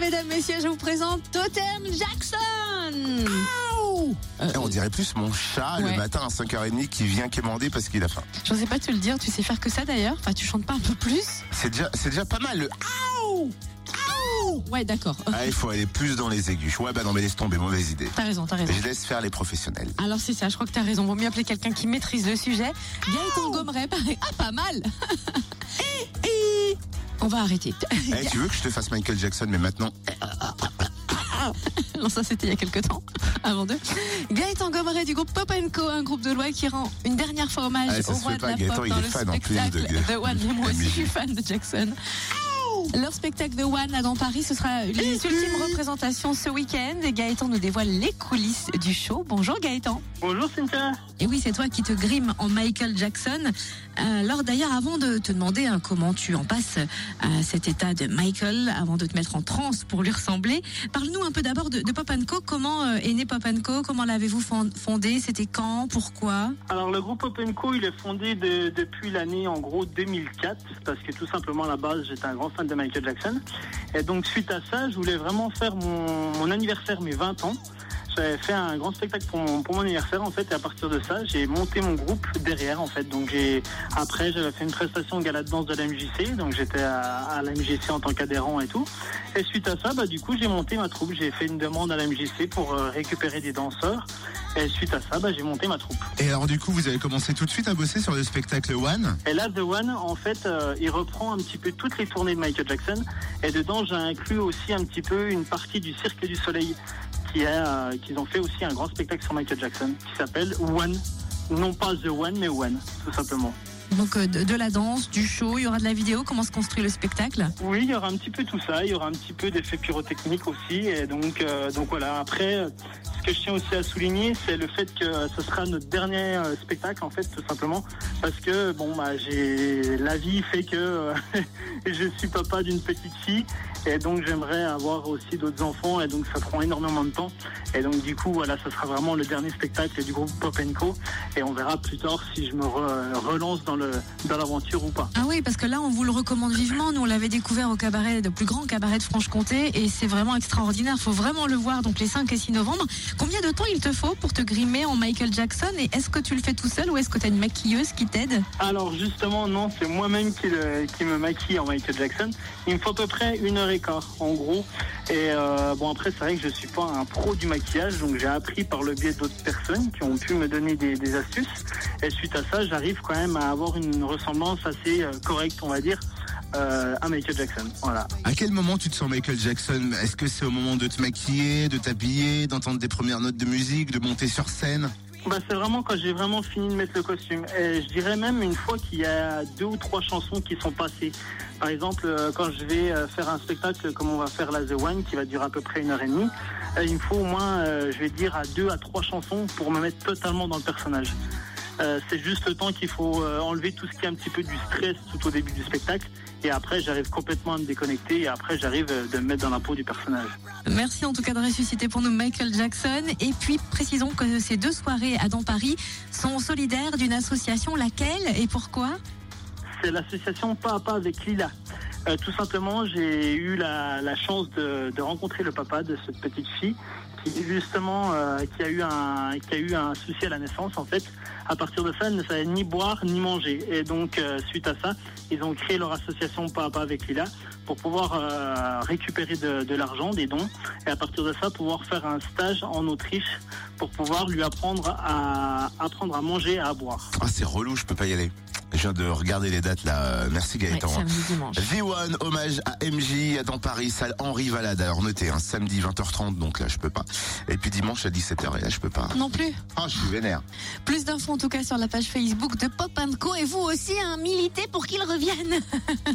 Mesdames, messieurs, je vous présente Totem Jackson. Eh, On dirait plus mon chat Ouais. le matin à 5h30 qui vient quémander parce qu'il a faim. Je sais pas te le dire, tu sais faire que ça d'ailleurs. Enfin, tu chantes pas un peu plus? C'est déjà, c'est déjà pas mal. Le... Ouais, d'accord. Ah, il faut aller plus dans les aigus. Ouais, bah non, mais laisse tomber, mauvaise idée. T'as raison, t'as raison. Je laisse faire les professionnels. Alors c'est ça, je crois que t'as raison. Vaut mieux appeler quelqu'un qui maîtrise le sujet. Gaëtan Gommeret, pareil. Ah, pas mal. On va arrêter. Eh, tu veux que je te fasse Michael Jackson, mais maintenant Non, ça c'était il y a quelques temps, avant deux. Gaëtan Gommeret du groupe Pop Co, un groupe de loi qui rend une dernière fois hommage Ah, au roi de pas, la Gaëtan, pop il dans est le fan en plus de- spectacle The One. Moi aussi, je suis fan de Jackson. Leur spectacle The One à dans Paris, ce sera les ultimes représentations ce week-end. Et Gaëtan nous dévoile les coulisses du show. Bonjour Gaëtan. Bonjour Cynthia. Et oui, c'est toi qui te grimes en Michael Jackson. Euh, Alors d'ailleurs, avant de te demander hein, comment tu en passes à cet état de Michael, avant de te mettre en transe pour lui ressembler, parle-nous un peu d'abord de, de Pop Co. Comment euh, est né Pop Co? Comment l'avez-vous fond- fondé? C'était quand? Pourquoi? Alors le groupe Openco, il est fondé de- depuis l'année en gros 2004 parce que tout simplement à la base j'étais un grand fan de Michael Jackson et donc suite à ça je voulais vraiment faire mon, anniversaire mes 20 ans. J'avais fait un grand spectacle pour mon, pour mon anniversaire en fait et à partir de ça j'ai monté mon groupe derrière en fait. Donc j'ai après j'avais fait une prestation au gala de danse de la MJC donc j'étais à, à la MJC en tant qu'adhérent et tout. Et suite à ça bah du coup j'ai monté ma troupe. J'ai fait une demande à la MJC pour euh, récupérer des danseurs. Et suite à ça bah j'ai monté ma troupe. Et alors, du coup, vous avez commencé tout de suite à bosser sur le spectacle One? Et là, The One, en fait, euh, il reprend un petit peu toutes les tournées de Michael Jackson. Et dedans, j'ai inclus aussi un petit peu une partie du Cirque du Soleil, qui euh, ont fait aussi un grand spectacle sur Michael Jackson, qui s'appelle One. Non pas The One, mais One, tout simplement. Donc euh, de, la danse, du show, il y aura de la vidéo. Comment se construit le spectacle? Oui, il y aura un petit peu tout ça. Il y aura un petit peu d'effets pyrotechniques aussi. Et donc, euh, voilà. Après, euh, ce que je tiens aussi à souligner, c'est le fait que ce sera notre dernier spectacle, en fait, tout simplement, parce que bon, bah, j'ai la vie fait que je suis papa d'une petite fille, et donc j'aimerais avoir aussi d'autres enfants, et donc ça prend énormément de temps. Et donc du coup, voilà, ça sera vraiment le dernier spectacle du groupe Pop Co. Et on verra plus tard si je me re- relance dans le dans l'aventure ou pas. Ah oui, parce que là, on vous le recommande vivement. Nous, on l'avait découvert au cabaret, le plus grand cabaret de Franche-Comté, et c'est vraiment extraordinaire. faut vraiment le voir, donc les 5 et 6 novembre. Combien de temps il te faut pour te grimer en Michael Jackson Et est-ce que tu le fais tout seul ou est-ce que tu as une maquilleuse qui t'aide? Alors justement, non, c'est moi-même qui, le- qui me maquille en Michael Jackson. Il me faut à peu près une heure et quart, en gros. Et euh, bon, après, c'est vrai que je suis pas un pro du maquillage, donc j'ai appris par le biais d'autres personnes qui ont pu me donner des, des astuces. Et suite à ça, j'arrive quand même à avoir une ressemblance assez euh, correcte, on va dire, euh, à Michael Jackson. Voilà. À quel moment tu te sens Michael Jackson? Est-ce que c'est au moment de te maquiller, de t'habiller, d'entendre des premières notes de musique, de monter sur scène? Bah, c'est vraiment quand j'ai vraiment fini de mettre le costume. Et je dirais même une fois qu'il y a deux ou trois chansons qui sont passées. Par exemple, euh, quand je vais faire un spectacle comme on va faire la The One, qui va durer à peu près une heure et demie, il me faut au moins, je vais dire, à deux à trois chansons pour me mettre totalement dans le personnage. Euh, c'est juste le temps qu'il faut euh, enlever tout ce qui est un petit peu du stress tout au début du spectacle. Et après, j'arrive complètement à me déconnecter. Et après, j'arrive euh, de me mettre dans la peau du personnage. Merci en tout cas de ressusciter pour nous Michael Jackson. Et puis, précisons que ces deux soirées à dans Paris sont solidaires d'une association. Laquelle et pourquoi? C'est l'association Pas à Pas avec Lila. Euh, tout simplement, j'ai eu la, la chance de, de rencontrer le papa de cette petite fille justement euh, qui a eu un souci à la naissance en fait. À partir de ça, elle ne savait ni boire ni manger. Et donc euh, suite à ça, ils ont créé leur association Pas à Pas avec Lila pour pouvoir euh, récupérer de, l'argent, des dons, et à partir de ça, pouvoir faire un stage en Autriche pour pouvoir lui apprendre à apprendre à manger et à boire. Ah, c'est relou, je peux pas y aller. Je viens de regarder les dates là. Merci Ouais, Gaëtan. Samedi, dimanche. V1, hommage à MJ dans Paris, salle Henri Valade. Alors notez, hein, samedi 20h30, donc là je peux pas. Et puis dimanche à 17h, et là je peux pas. Non plus. Ah, je suis vénère. Plus d'infos en tout cas sur la page Facebook de Pop Co. Et vous aussi, hein, militez pour qu'il revienne.